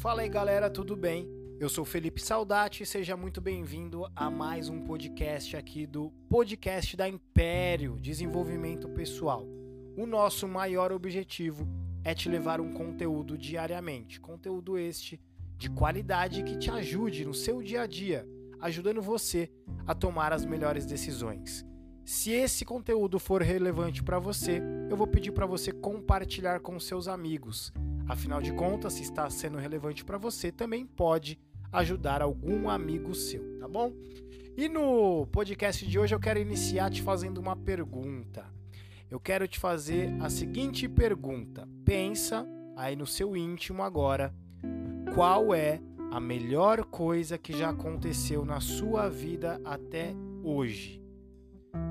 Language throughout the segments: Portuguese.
Fala aí galera, tudo bem? Eu sou Felipe Saudati seja muito bem-vindo a mais um podcast aqui do Podcast da Império Desenvolvimento Pessoal. O nosso maior objetivo é te levar um conteúdo diariamente, conteúdo este de qualidade que te ajude no seu dia a dia, ajudando você a tomar as melhores decisões. Se esse conteúdo for relevante para você, eu vou pedir para você compartilhar com seus amigos. Afinal de contas, se está sendo relevante para você, também pode ajudar algum amigo seu, tá bom? E no podcast de hoje eu quero iniciar te fazendo uma pergunta. Eu quero te fazer a seguinte pergunta. Pensa aí no seu íntimo agora, qual é a melhor coisa que já aconteceu na sua vida até hoje?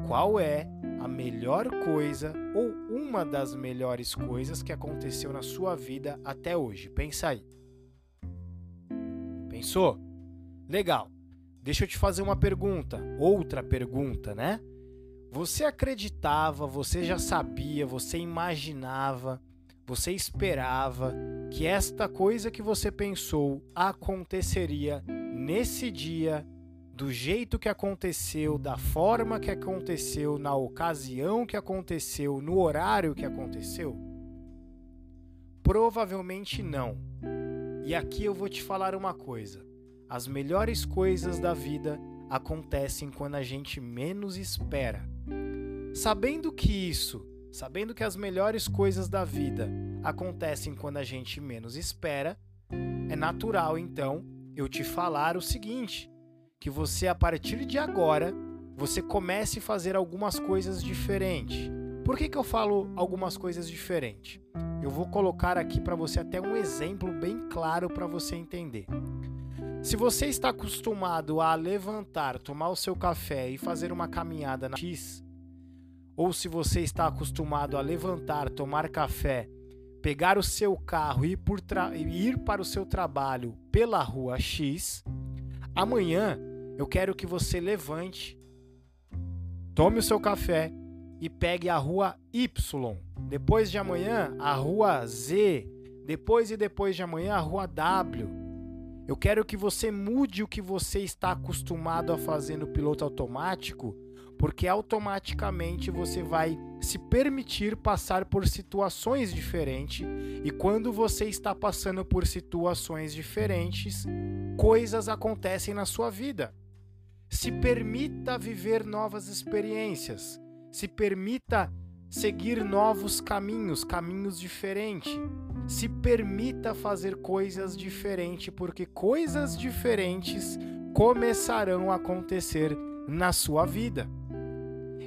Qual é a melhor coisa ou uma das melhores coisas que aconteceu na sua vida até hoje? Pensa aí. Pensou? Legal. Deixa eu te fazer uma pergunta, outra pergunta, né? Você acreditava, você já sabia, você imaginava, você esperava que esta coisa que você pensou aconteceria nesse dia do jeito que aconteceu, da forma que aconteceu, na ocasião que aconteceu, no horário que aconteceu? Provavelmente não. E aqui eu vou te falar uma coisa: as melhores coisas da vida acontecem quando a gente menos espera. Sabendo que isso, sabendo que as melhores coisas da vida acontecem quando a gente menos espera, é natural então eu te falar o seguinte: que você a partir de agora você comece a fazer algumas coisas diferentes. Por que, que eu falo algumas coisas diferentes? Eu vou colocar aqui para você até um exemplo bem claro para você entender. Se você está acostumado a levantar, tomar o seu café e fazer uma caminhada na X, ou se você está acostumado a levantar, tomar café, pegar o seu carro e ir para o seu trabalho pela rua X, amanhã eu quero que você levante, tome o seu café e pegue a rua Y. Depois de amanhã, a rua Z. Depois e depois de amanhã, a rua W. Eu quero que você mude o que você está acostumado a fazer no piloto automático, porque automaticamente você vai se permitir passar por situações diferentes e quando você está passando por situações diferentes, coisas acontecem na sua vida. Se permita viver novas experiências. Se permita seguir novos caminhos, caminhos diferentes. Se permita fazer coisas diferentes, porque coisas diferentes começarão a acontecer na sua vida.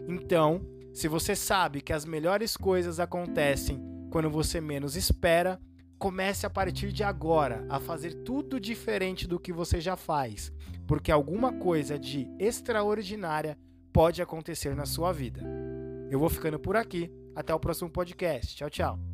Então, se você sabe que as melhores coisas acontecem quando você menos espera, comece a partir de agora a fazer tudo diferente do que você já faz porque alguma coisa de extraordinária pode acontecer na sua vida. Eu vou ficando por aqui. Até o próximo podcast. Tchau, tchau.